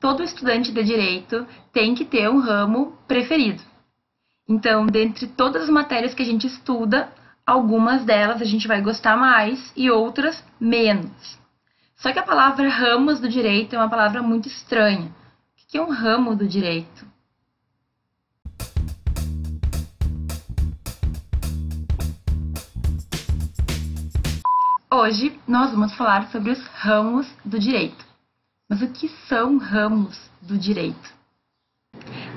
todo estudante de direito tem que ter um ramo preferido. Então, dentre todas as matérias que a gente estuda, algumas delas a gente vai gostar mais e outras menos. Só que a palavra ramos do direito é uma palavra muito estranha. O que é um ramo do direito? Hoje nós vamos falar sobre os ramos do direito. Mas o que são ramos do direito?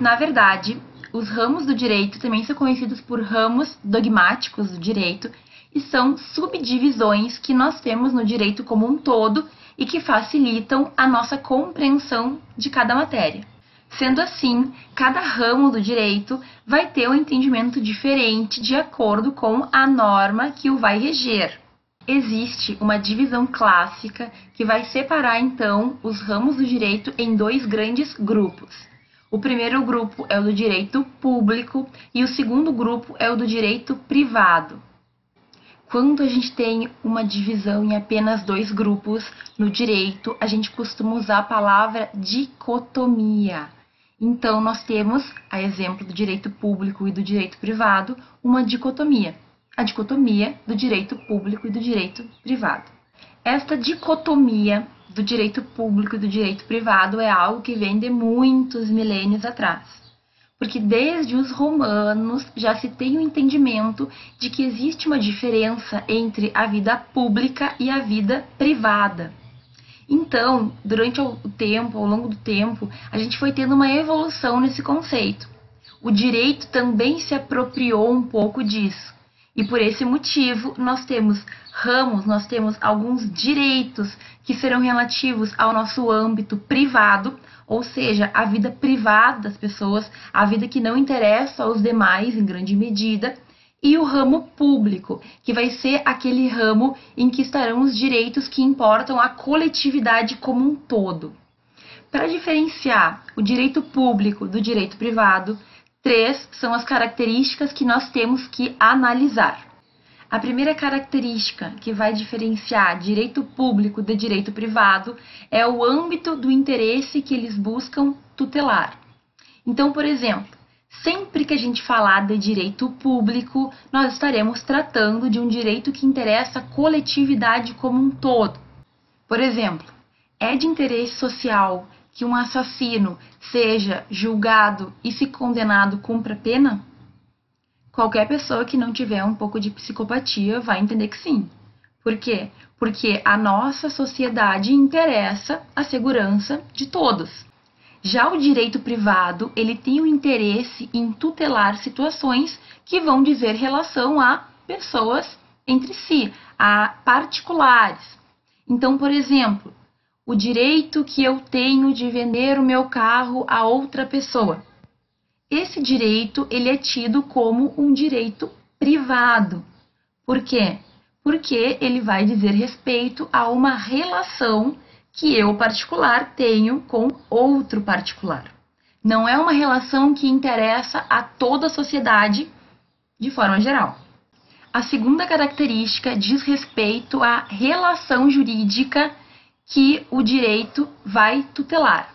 Na verdade, os ramos do direito também são conhecidos por ramos dogmáticos do direito e são subdivisões que nós temos no direito como um todo e que facilitam a nossa compreensão de cada matéria. Sendo assim, cada ramo do direito vai ter um entendimento diferente de acordo com a norma que o vai reger. Existe uma divisão clássica que vai separar então os ramos do direito em dois grandes grupos. O primeiro grupo é o do direito público e o segundo grupo é o do direito privado. Quando a gente tem uma divisão em apenas dois grupos no direito, a gente costuma usar a palavra dicotomia. Então, nós temos, a exemplo do direito público e do direito privado, uma dicotomia a dicotomia do direito público e do direito privado. Esta dicotomia do direito público e do direito privado é algo que vem de muitos milênios atrás. Porque desde os romanos já se tem o entendimento de que existe uma diferença entre a vida pública e a vida privada. Então, durante o tempo, ao longo do tempo, a gente foi tendo uma evolução nesse conceito. O direito também se apropriou um pouco disso e por esse motivo, nós temos ramos, nós temos alguns direitos que serão relativos ao nosso âmbito privado, ou seja, a vida privada das pessoas, a vida que não interessa aos demais em grande medida, e o ramo público, que vai ser aquele ramo em que estarão os direitos que importam à coletividade como um todo. Para diferenciar o direito público do direito privado, Três são as características que nós temos que analisar. A primeira característica que vai diferenciar direito público de direito privado é o âmbito do interesse que eles buscam tutelar. Então, por exemplo, sempre que a gente falar de direito público, nós estaremos tratando de um direito que interessa a coletividade como um todo. Por exemplo, é de interesse social que um assassino seja julgado e se condenado cumpra pena? Qualquer pessoa que não tiver um pouco de psicopatia vai entender que sim. Por quê? Porque a nossa sociedade interessa a segurança de todos. Já o direito privado, ele tem o interesse em tutelar situações que vão dizer relação a pessoas entre si, a particulares. Então, por exemplo, o direito que eu tenho de vender o meu carro a outra pessoa. Esse direito ele é tido como um direito privado. Por quê? Porque ele vai dizer respeito a uma relação que eu particular tenho com outro particular. Não é uma relação que interessa a toda a sociedade de forma geral. A segunda característica diz respeito à relação jurídica que o direito vai tutelar.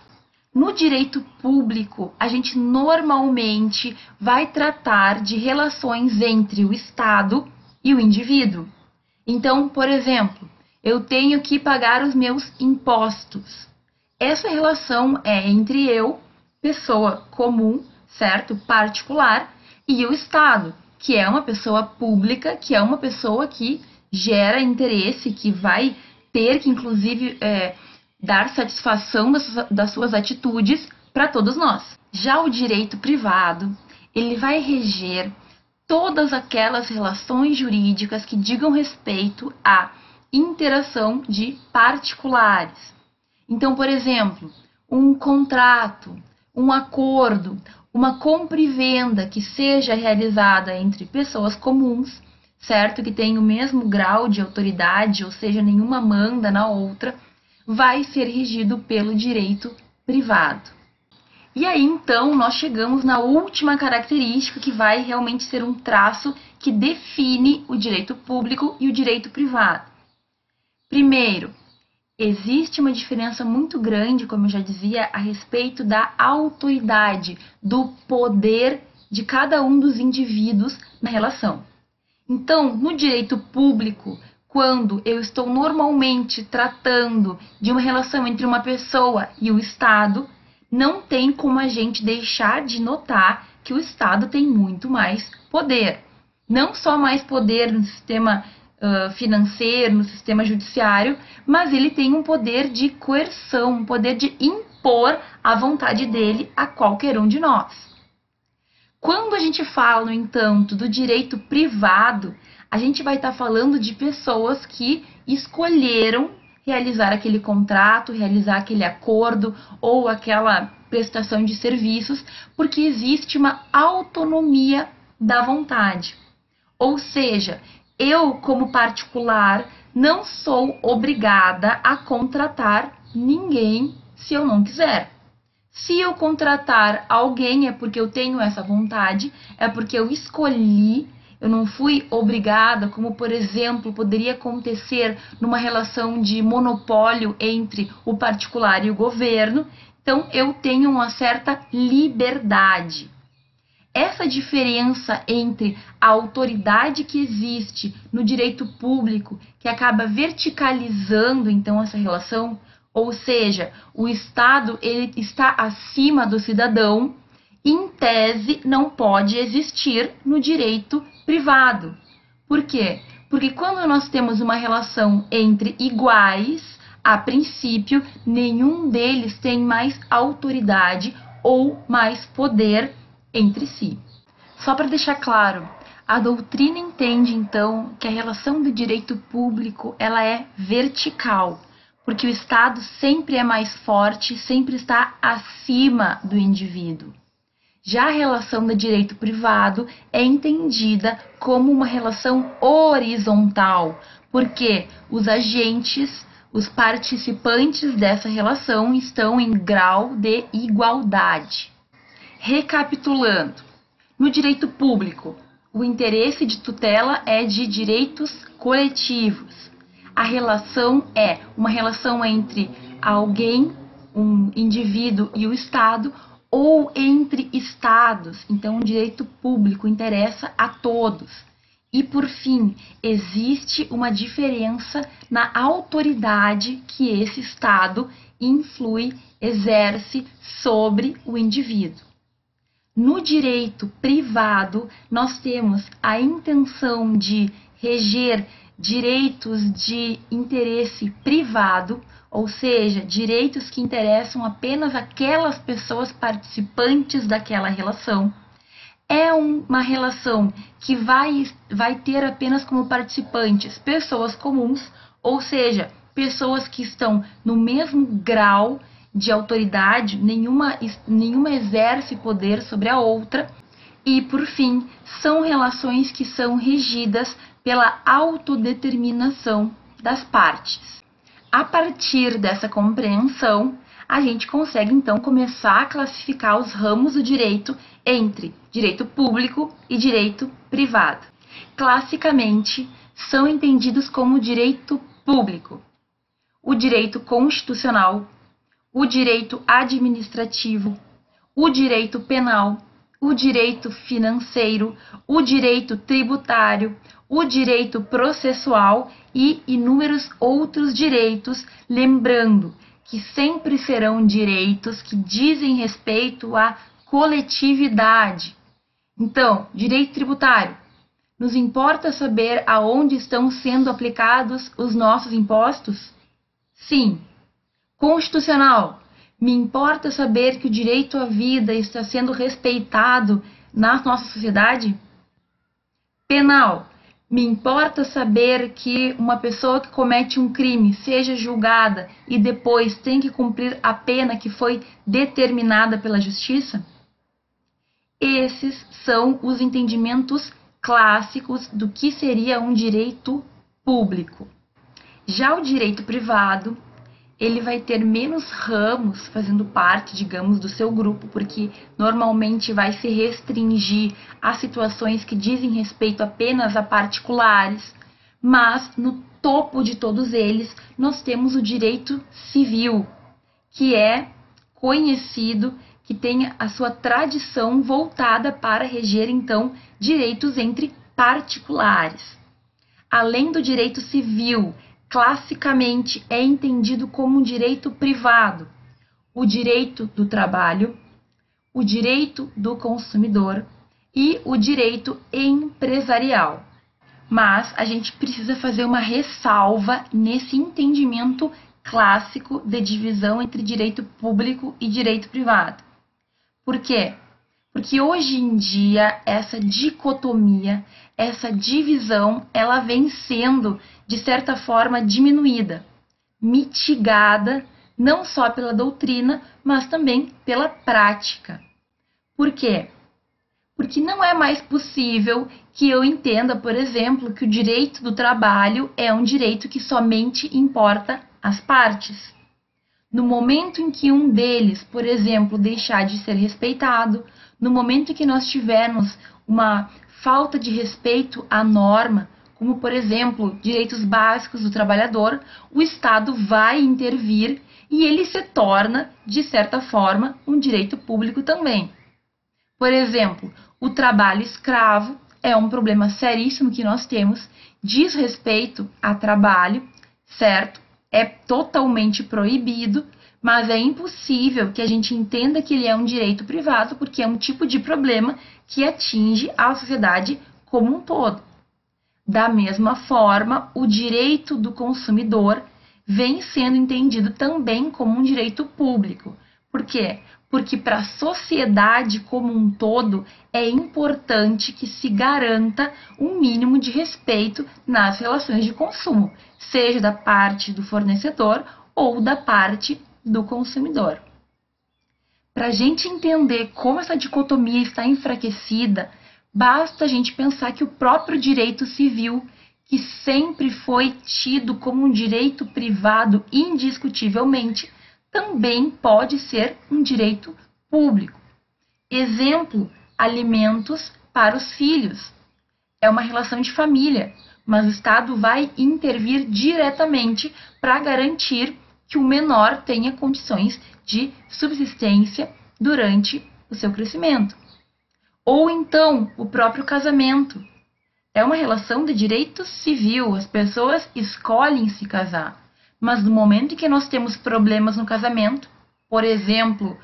No direito público, a gente normalmente vai tratar de relações entre o Estado e o indivíduo. Então, por exemplo, eu tenho que pagar os meus impostos. Essa relação é entre eu, pessoa comum, certo? Particular, e o Estado, que é uma pessoa pública, que é uma pessoa que gera interesse, que vai ter que, inclusive, é, dar satisfação das, das suas atitudes para todos nós. Já o direito privado, ele vai reger todas aquelas relações jurídicas que digam respeito à interação de particulares. Então, por exemplo, um contrato, um acordo, uma compra e venda que seja realizada entre pessoas comuns certo? Que tem o mesmo grau de autoridade, ou seja, nenhuma manda na outra, vai ser regido pelo direito privado. E aí então nós chegamos na última característica que vai realmente ser um traço que define o direito público e o direito privado. Primeiro, existe uma diferença muito grande, como eu já dizia, a respeito da autoridade, do poder de cada um dos indivíduos na relação. Então, no direito público, quando eu estou normalmente tratando de uma relação entre uma pessoa e o Estado, não tem como a gente deixar de notar que o Estado tem muito mais poder. Não só mais poder no sistema uh, financeiro, no sistema judiciário, mas ele tem um poder de coerção, um poder de impor a vontade dele a qualquer um de nós. Quando a gente fala, no entanto, do direito privado, a gente vai estar tá falando de pessoas que escolheram realizar aquele contrato, realizar aquele acordo ou aquela prestação de serviços, porque existe uma autonomia da vontade. Ou seja, eu, como particular, não sou obrigada a contratar ninguém se eu não quiser. Se eu contratar alguém é porque eu tenho essa vontade, é porque eu escolhi, eu não fui obrigada, como por exemplo poderia acontecer numa relação de monopólio entre o particular e o governo. Então eu tenho uma certa liberdade. Essa diferença entre a autoridade que existe no direito público, que acaba verticalizando então essa relação, ou seja, o Estado ele está acima do cidadão, em tese não pode existir no direito privado. Por quê? Porque quando nós temos uma relação entre iguais, a princípio, nenhum deles tem mais autoridade ou mais poder entre si. Só para deixar claro, a doutrina entende então que a relação do direito público ela é vertical, porque o Estado sempre é mais forte, sempre está acima do indivíduo. Já a relação do direito privado é entendida como uma relação horizontal, porque os agentes, os participantes dessa relação estão em grau de igualdade. Recapitulando, no direito público, o interesse de tutela é de direitos coletivos. A relação é uma relação entre alguém, um indivíduo e o Estado, ou entre estados. Então, o direito público interessa a todos. E por fim, existe uma diferença na autoridade que esse Estado influi, exerce sobre o indivíduo. No direito privado, nós temos a intenção de reger direitos de interesse privado, ou seja, direitos que interessam apenas aquelas pessoas participantes daquela relação. É uma relação que vai, vai ter apenas como participantes pessoas comuns, ou seja, pessoas que estão no mesmo grau de autoridade, nenhuma, nenhuma exerce poder sobre a outra. E, por fim, são relações que são regidas pela autodeterminação das partes. A partir dessa compreensão, a gente consegue então começar a classificar os ramos do direito entre direito público e direito privado. Classicamente, são entendidos como direito público, o direito constitucional, o direito administrativo, o direito penal, o direito financeiro, o direito tributário, o direito processual e inúmeros outros direitos, lembrando que sempre serão direitos que dizem respeito à coletividade. Então, direito tributário. Nos importa saber aonde estão sendo aplicados os nossos impostos? Sim, Constitucional. Me importa saber que o direito à vida está sendo respeitado na nossa sociedade? Penal. Me importa saber que uma pessoa que comete um crime seja julgada e depois tem que cumprir a pena que foi determinada pela justiça? Esses são os entendimentos clássicos do que seria um direito público. Já o direito privado ele vai ter menos ramos fazendo parte, digamos, do seu grupo, porque normalmente vai se restringir a situações que dizem respeito apenas a particulares. Mas no topo de todos eles, nós temos o direito civil, que é conhecido, que tem a sua tradição voltada para reger então direitos entre particulares. Além do direito civil, classicamente é entendido como um direito privado, o direito do trabalho, o direito do consumidor e o direito empresarial. Mas a gente precisa fazer uma ressalva nesse entendimento clássico de divisão entre direito público e direito privado. Por quê? Porque hoje em dia essa dicotomia, essa divisão, ela vem sendo de certa forma diminuída, mitigada não só pela doutrina, mas também pela prática. Por quê? Porque não é mais possível que eu entenda, por exemplo, que o direito do trabalho é um direito que somente importa às partes. No momento em que um deles, por exemplo, deixar de ser respeitado, no momento em que nós tivermos uma falta de respeito à norma, como por exemplo, direitos básicos do trabalhador, o Estado vai intervir e ele se torna, de certa forma, um direito público também. Por exemplo, o trabalho escravo é um problema seríssimo que nós temos, diz respeito a trabalho, certo? É totalmente proibido, mas é impossível que a gente entenda que ele é um direito privado, porque é um tipo de problema que atinge a sociedade como um todo. Da mesma forma, o direito do consumidor vem sendo entendido também como um direito público. Por quê? Porque para a sociedade como um todo é importante que se garanta um mínimo de respeito nas relações de consumo, seja da parte do fornecedor ou da parte do consumidor. Para a gente entender como essa dicotomia está enfraquecida, basta a gente pensar que o próprio direito civil, que sempre foi tido como um direito privado indiscutivelmente, também pode ser um direito público. Exemplo: alimentos para os filhos. É uma relação de família, mas o Estado vai intervir diretamente para garantir que o menor tenha condições de subsistência durante o seu crescimento. Ou então, o próprio casamento. É uma relação de direito civil, as pessoas escolhem se casar. Mas no momento em que nós temos problemas no casamento, por exemplo,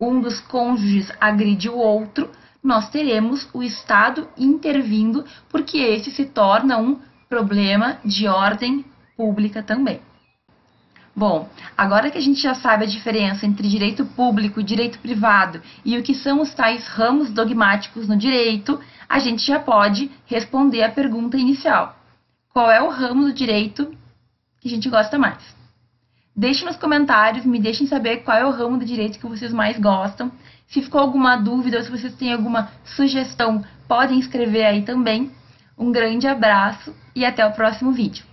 um dos cônjuges agride o outro, nós teremos o Estado intervindo, porque esse se torna um problema de ordem pública também. Bom, agora que a gente já sabe a diferença entre direito público e direito privado e o que são os tais ramos dogmáticos no direito, a gente já pode responder a pergunta inicial: qual é o ramo do direito que a gente gosta mais? Deixe nos comentários, me deixem saber qual é o ramo do direito que vocês mais gostam. Se ficou alguma dúvida ou se vocês têm alguma sugestão, podem escrever aí também. Um grande abraço e até o próximo vídeo.